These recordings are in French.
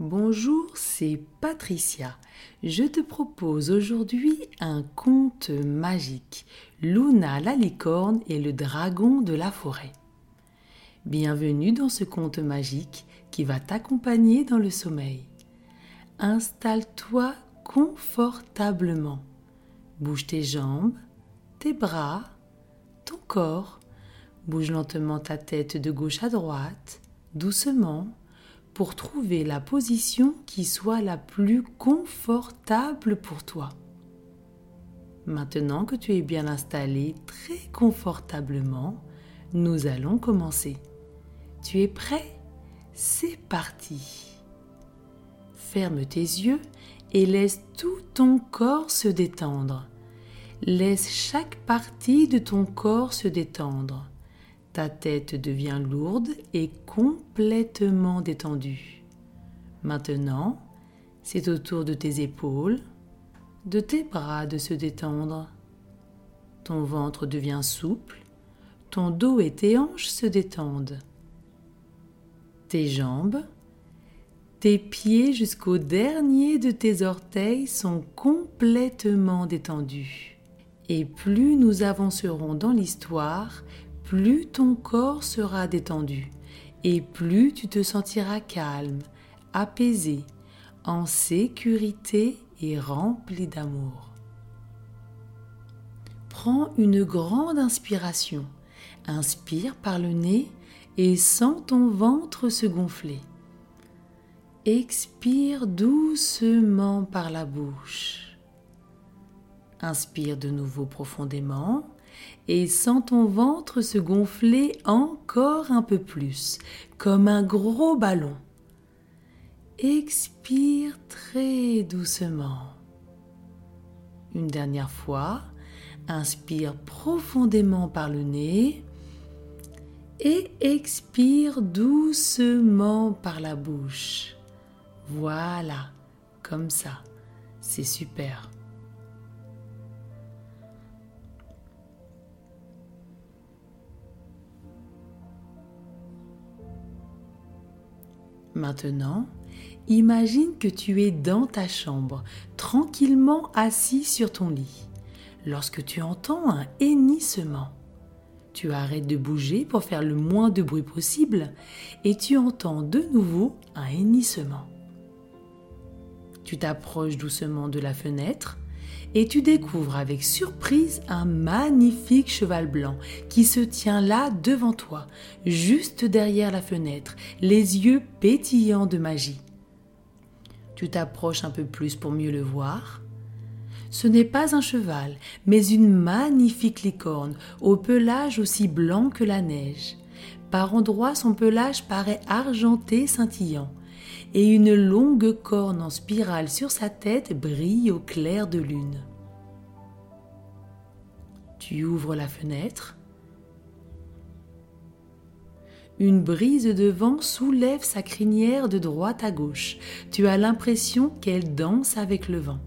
Bonjour, c'est Patricia. Je te propose aujourd'hui un conte magique, Luna la licorne et le dragon de la forêt. Bienvenue dans ce conte magique qui va t'accompagner dans le sommeil. Installe-toi confortablement. Bouge tes jambes, tes bras, ton corps. Bouge lentement ta tête de gauche à droite, doucement pour trouver la position qui soit la plus confortable pour toi. Maintenant que tu es bien installé très confortablement, nous allons commencer. Tu es prêt? C'est parti. Ferme tes yeux et laisse tout ton corps se détendre. Laisse chaque partie de ton corps se détendre. Ta tête devient lourde et complètement détendue. Maintenant, c'est au tour de tes épaules, de tes bras de se détendre. Ton ventre devient souple, ton dos et tes hanches se détendent. Tes jambes, tes pieds jusqu'au dernier de tes orteils sont complètement détendus. Et plus nous avancerons dans l'histoire, plus ton corps sera détendu et plus tu te sentiras calme, apaisé, en sécurité et rempli d'amour. Prends une grande inspiration. Inspire par le nez et sens ton ventre se gonfler. Expire doucement par la bouche. Inspire de nouveau profondément et sens ton ventre se gonfler encore un peu plus, comme un gros ballon. Expire très doucement. Une dernière fois, inspire profondément par le nez et expire doucement par la bouche. Voilà, comme ça. C'est super. Maintenant, imagine que tu es dans ta chambre, tranquillement assis sur ton lit, lorsque tu entends un hennissement. Tu arrêtes de bouger pour faire le moins de bruit possible et tu entends de nouveau un hennissement. Tu t'approches doucement de la fenêtre et tu découvres avec surprise un magnifique cheval blanc qui se tient là devant toi, juste derrière la fenêtre, les yeux pétillants de magie. Tu t'approches un peu plus pour mieux le voir. Ce n'est pas un cheval, mais une magnifique licorne, au pelage aussi blanc que la neige. Par endroits, son pelage paraît argenté scintillant, et une longue corne en spirale sur sa tête brille au clair de lune. Tu ouvres la fenêtre. Une brise de vent soulève sa crinière de droite à gauche. Tu as l'impression qu'elle danse avec le vent.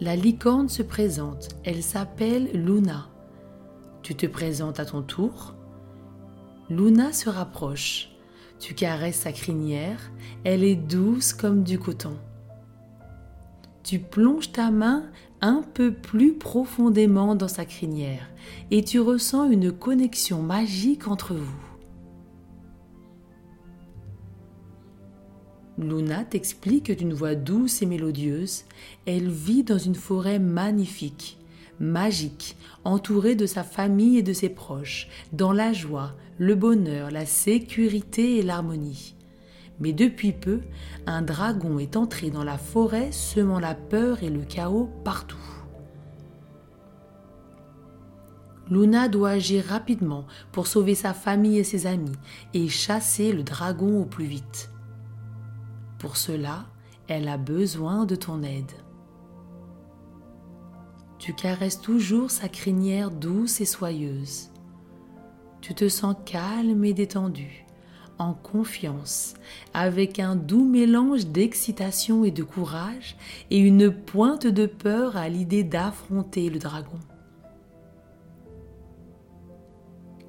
La licorne se présente. Elle s'appelle Luna. Tu te présentes à ton tour. Luna se rapproche. Tu caresses sa crinière, elle est douce comme du coton. Tu plonges ta main un peu plus profondément dans sa crinière et tu ressens une connexion magique entre vous. Luna t'explique d'une voix douce et mélodieuse, elle vit dans une forêt magnifique magique, entouré de sa famille et de ses proches, dans la joie, le bonheur, la sécurité et l'harmonie. Mais depuis peu, un dragon est entré dans la forêt, semant la peur et le chaos partout. Luna doit agir rapidement pour sauver sa famille et ses amis et chasser le dragon au plus vite. Pour cela, elle a besoin de ton aide. Tu caresses toujours sa crinière douce et soyeuse. Tu te sens calme et détendu, en confiance, avec un doux mélange d'excitation et de courage et une pointe de peur à l'idée d'affronter le dragon.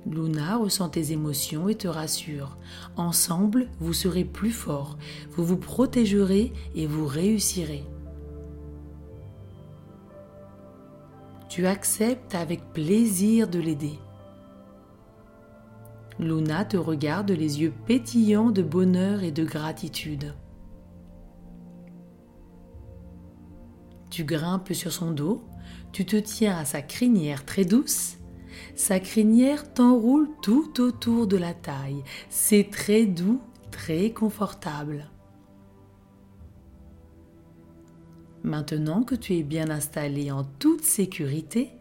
Luna ressent tes émotions et te rassure. Ensemble, vous serez plus forts, vous vous protégerez et vous réussirez. Tu acceptes avec plaisir de l'aider. Luna te regarde les yeux pétillants de bonheur et de gratitude. Tu grimpes sur son dos, tu te tiens à sa crinière très douce sa crinière t'enroule tout autour de la taille. C'est très doux, très confortable. Maintenant que tu es bien installé en toute sécurité,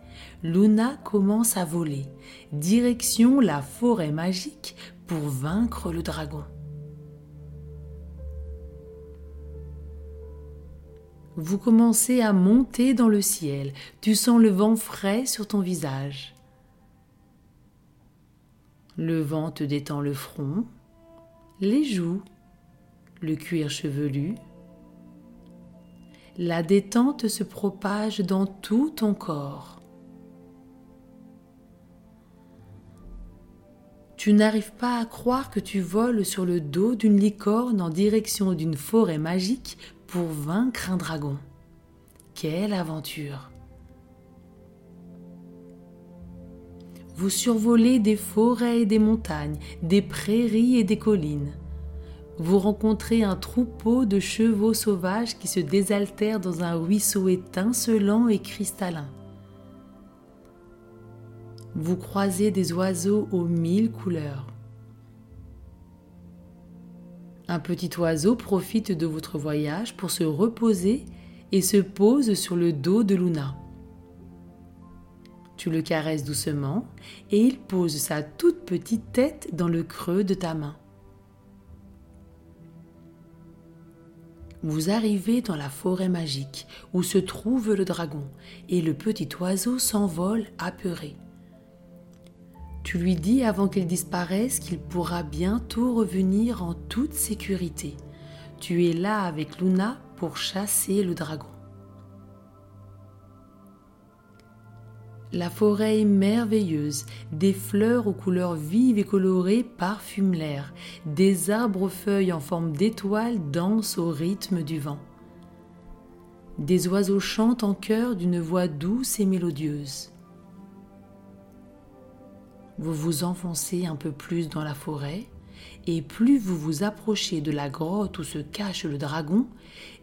Luna commence à voler, direction la forêt magique pour vaincre le dragon. Vous commencez à monter dans le ciel, tu sens le vent frais sur ton visage. Le vent te détend le front, les joues, le cuir chevelu. La détente se propage dans tout ton corps. Tu n'arrives pas à croire que tu voles sur le dos d'une licorne en direction d'une forêt magique pour vaincre un dragon. Quelle aventure Vous survolez des forêts et des montagnes, des prairies et des collines. Vous rencontrez un troupeau de chevaux sauvages qui se désaltèrent dans un ruisseau étincelant et cristallin. Vous croisez des oiseaux aux mille couleurs. Un petit oiseau profite de votre voyage pour se reposer et se pose sur le dos de Luna. Tu le caresses doucement et il pose sa toute petite tête dans le creux de ta main. Vous arrivez dans la forêt magique où se trouve le dragon et le petit oiseau s'envole apeuré. Tu lui dis avant qu'il disparaisse qu'il pourra bientôt revenir en toute sécurité. Tu es là avec Luna pour chasser le dragon. La forêt est merveilleuse, des fleurs aux couleurs vives et colorées parfument l'air, des arbres aux feuilles en forme d'étoiles dansent au rythme du vent. Des oiseaux chantent en chœur d'une voix douce et mélodieuse. Vous vous enfoncez un peu plus dans la forêt, et plus vous vous approchez de la grotte où se cache le dragon,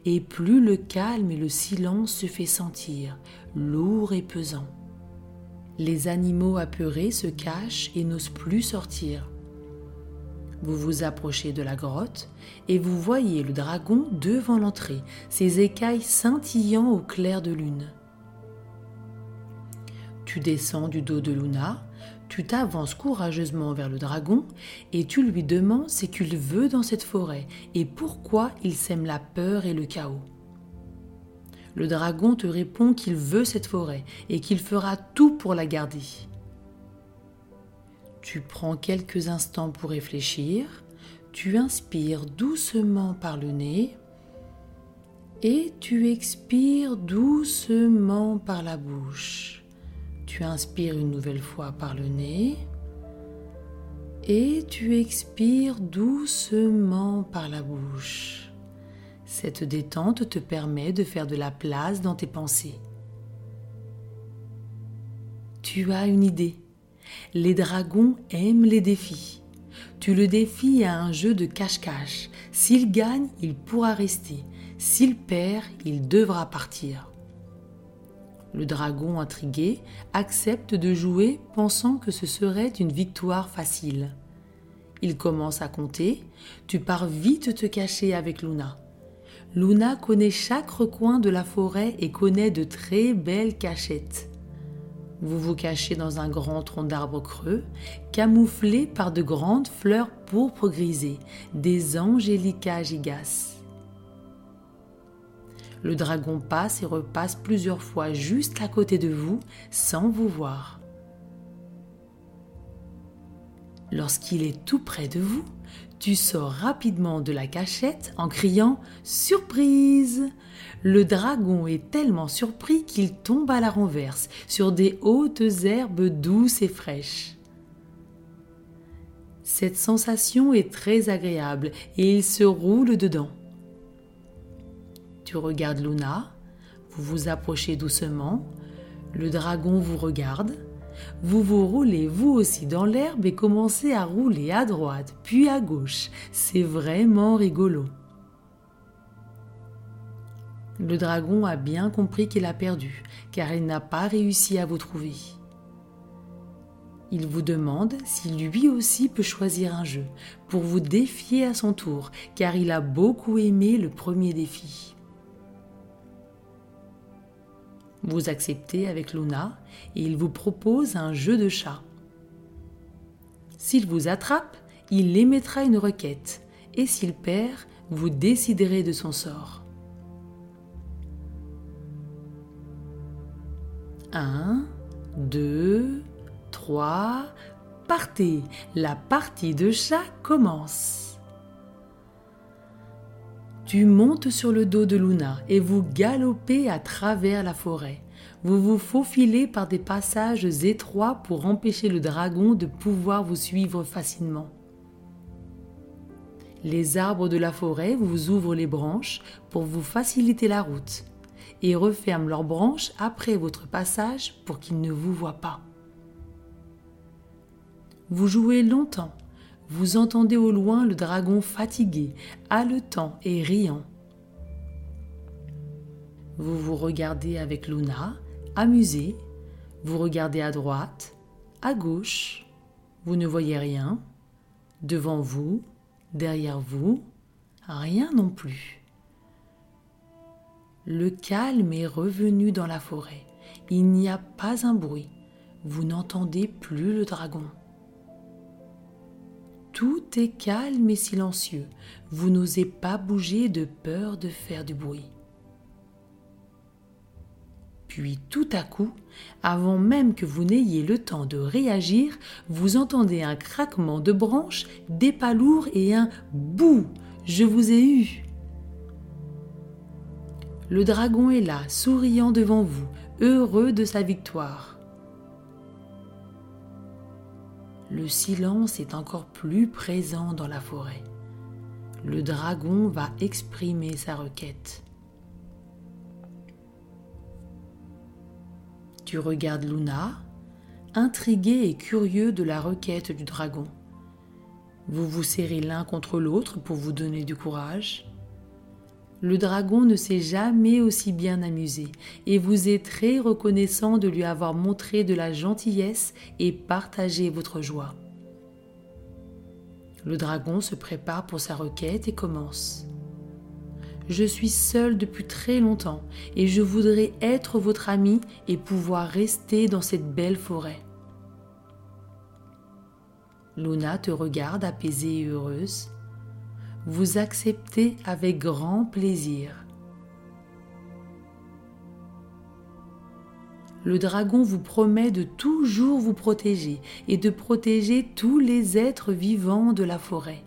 et plus le calme et le silence se fait sentir, lourd et pesant. Les animaux apeurés se cachent et n'osent plus sortir. Vous vous approchez de la grotte et vous voyez le dragon devant l'entrée, ses écailles scintillant au clair de lune. Tu descends du dos de Luna, tu t'avances courageusement vers le dragon et tu lui demandes ce qu'il veut dans cette forêt et pourquoi il sème la peur et le chaos le dragon te répond qu'il veut cette forêt et qu'il fera tout pour la garder. Tu prends quelques instants pour réfléchir, tu inspires doucement par le nez et tu expires doucement par la bouche. Tu inspires une nouvelle fois par le nez et tu expires doucement par la bouche. Cette détente te permet de faire de la place dans tes pensées. Tu as une idée. Les dragons aiment les défis. Tu le défies à un jeu de cache-cache. S'il gagne, il pourra rester. S'il perd, il devra partir. Le dragon intrigué accepte de jouer pensant que ce serait une victoire facile. Il commence à compter, tu pars vite te cacher avec Luna. Luna connaît chaque recoin de la forêt et connaît de très belles cachettes. Vous vous cachez dans un grand tronc d'arbre creux, camouflé par de grandes fleurs pourpres grisées, des angélicas gigas. Le dragon passe et repasse plusieurs fois juste à côté de vous sans vous voir. Lorsqu'il est tout près de vous, tu sors rapidement de la cachette en criant Surprise Le dragon est tellement surpris qu'il tombe à la renverse sur des hautes herbes douces et fraîches. Cette sensation est très agréable et il se roule dedans. Tu regardes Luna, vous vous approchez doucement, le dragon vous regarde, vous vous roulez vous aussi dans l'herbe et commencez à rouler à droite puis à gauche. C'est vraiment rigolo. Le dragon a bien compris qu'il a perdu, car il n'a pas réussi à vous trouver. Il vous demande si lui aussi peut choisir un jeu, pour vous défier à son tour, car il a beaucoup aimé le premier défi. Vous acceptez avec Luna et il vous propose un jeu de chat. S'il vous attrape, il émettra une requête, et s'il perd, vous déciderez de son sort. 1, 2, 3, partez, la partie de chat commence. Tu sur le dos de Luna et vous galopez à travers la forêt. Vous vous faufilez par des passages étroits pour empêcher le dragon de pouvoir vous suivre facilement. Les arbres de la forêt vous ouvrent les branches pour vous faciliter la route et referment leurs branches après votre passage pour qu'ils ne vous voient pas. Vous jouez longtemps, vous entendez au loin le dragon fatigué, haletant et riant. Vous vous regardez avec Luna, amusé, vous regardez à droite, à gauche, vous ne voyez rien, devant vous, derrière vous, rien non plus. Le calme est revenu dans la forêt. Il n'y a pas un bruit. Vous n'entendez plus le dragon. Tout est calme et silencieux. Vous n'osez pas bouger de peur de faire du bruit. Puis tout à coup, avant même que vous n'ayez le temps de réagir, vous entendez un craquement de branches, des pas lourds et un bouh Je vous ai eu le dragon est là, souriant devant vous, heureux de sa victoire. Le silence est encore plus présent dans la forêt. Le dragon va exprimer sa requête. Tu regardes Luna, intrigué et curieux de la requête du dragon. Vous vous serrez l'un contre l'autre pour vous donner du courage. Le dragon ne s'est jamais aussi bien amusé et vous êtes très reconnaissant de lui avoir montré de la gentillesse et partagé votre joie. Le dragon se prépare pour sa requête et commence. Je suis seul depuis très longtemps et je voudrais être votre ami et pouvoir rester dans cette belle forêt. Luna te regarde apaisée et heureuse vous acceptez avec grand plaisir. Le dragon vous promet de toujours vous protéger et de protéger tous les êtres vivants de la forêt.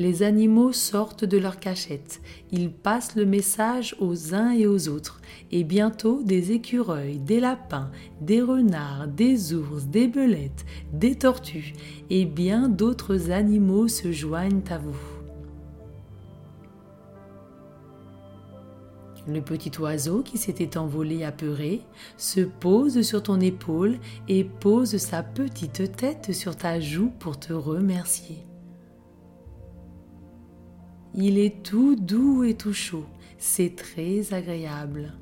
Les animaux sortent de leur cachette, ils passent le message aux uns et aux autres, et bientôt des écureuils, des lapins, des renards, des ours, des belettes, des tortues, et bien d'autres animaux se joignent à vous. Le petit oiseau qui s'était envolé apeuré se pose sur ton épaule et pose sa petite tête sur ta joue pour te remercier. Il est tout doux et tout chaud. C'est très agréable.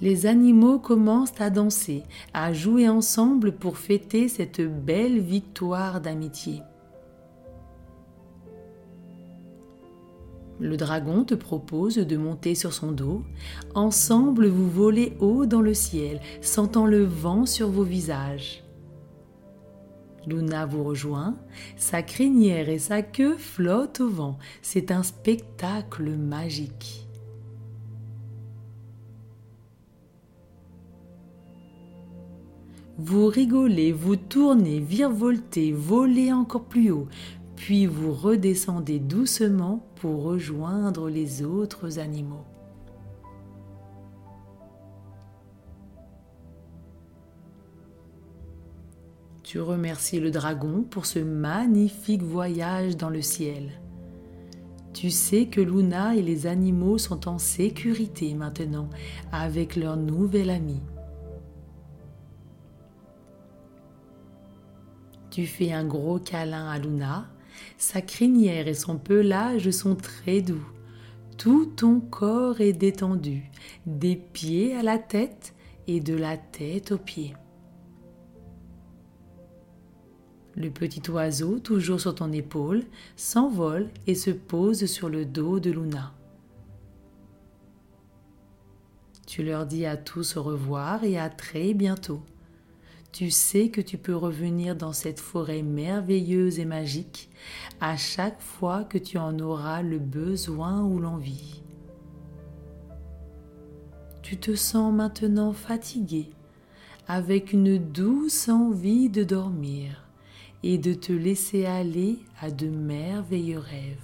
Les animaux commencent à danser, à jouer ensemble pour fêter cette belle victoire d'amitié. Le dragon te propose de monter sur son dos. Ensemble, vous volez haut dans le ciel, sentant le vent sur vos visages. Luna vous rejoint, sa crinière et sa queue flottent au vent. C'est un spectacle magique. Vous rigolez, vous tournez, virevoltez, volez encore plus haut, puis vous redescendez doucement pour rejoindre les autres animaux. Tu remercies le dragon pour ce magnifique voyage dans le ciel. Tu sais que Luna et les animaux sont en sécurité maintenant avec leur nouvel ami. Tu fais un gros câlin à Luna. Sa crinière et son pelage sont très doux. Tout ton corps est détendu, des pieds à la tête et de la tête aux pieds. Le petit oiseau, toujours sur ton épaule, s'envole et se pose sur le dos de Luna. Tu leur dis à tous au revoir et à très bientôt. Tu sais que tu peux revenir dans cette forêt merveilleuse et magique à chaque fois que tu en auras le besoin ou l'envie. Tu te sens maintenant fatigué, avec une douce envie de dormir et de te laisser aller à de merveilleux rêves.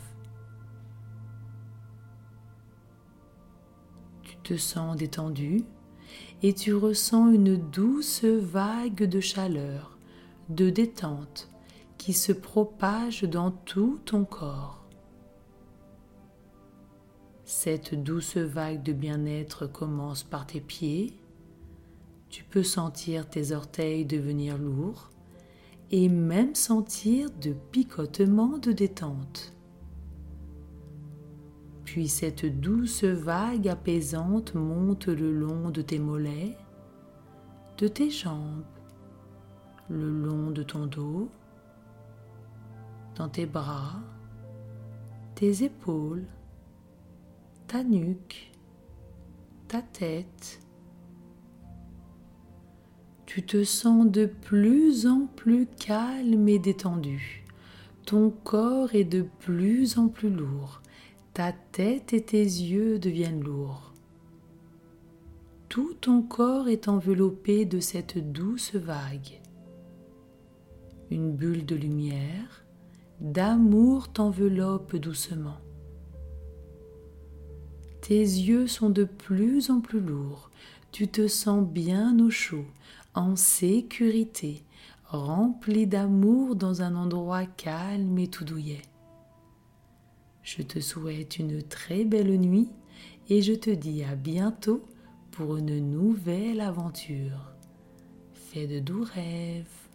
Tu te sens détendu et tu ressens une douce vague de chaleur, de détente qui se propage dans tout ton corps. Cette douce vague de bien-être commence par tes pieds. Tu peux sentir tes orteils devenir lourds et même sentir de picotements de détente. Puis cette douce vague apaisante monte le long de tes mollets, de tes jambes, le long de ton dos, dans tes bras, tes épaules, ta nuque, ta tête, tu te sens de plus en plus calme et détendu. Ton corps est de plus en plus lourd. Ta tête et tes yeux deviennent lourds. Tout ton corps est enveloppé de cette douce vague. Une bulle de lumière, d'amour t'enveloppe doucement. Tes yeux sont de plus en plus lourds. Tu te sens bien au chaud en sécurité, rempli d'amour dans un endroit calme et tout douillet. Je te souhaite une très belle nuit et je te dis à bientôt pour une nouvelle aventure. Fais de doux rêves.